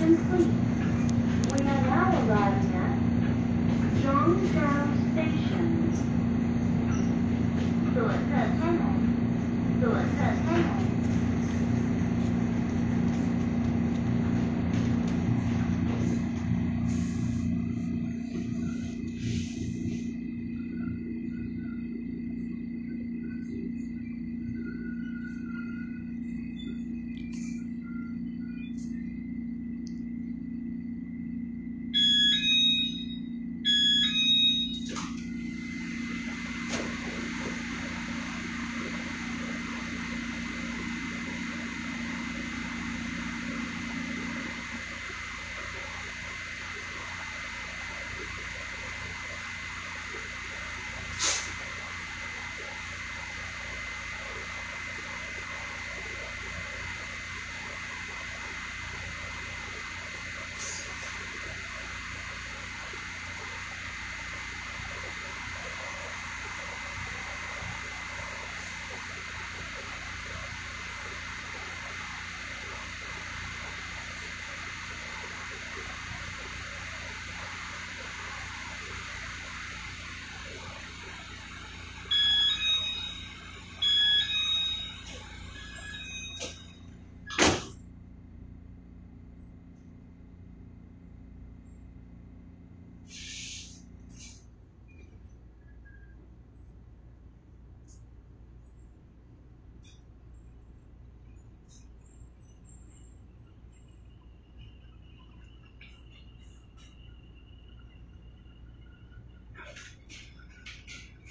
We are now arriving at Zhongzhou Station.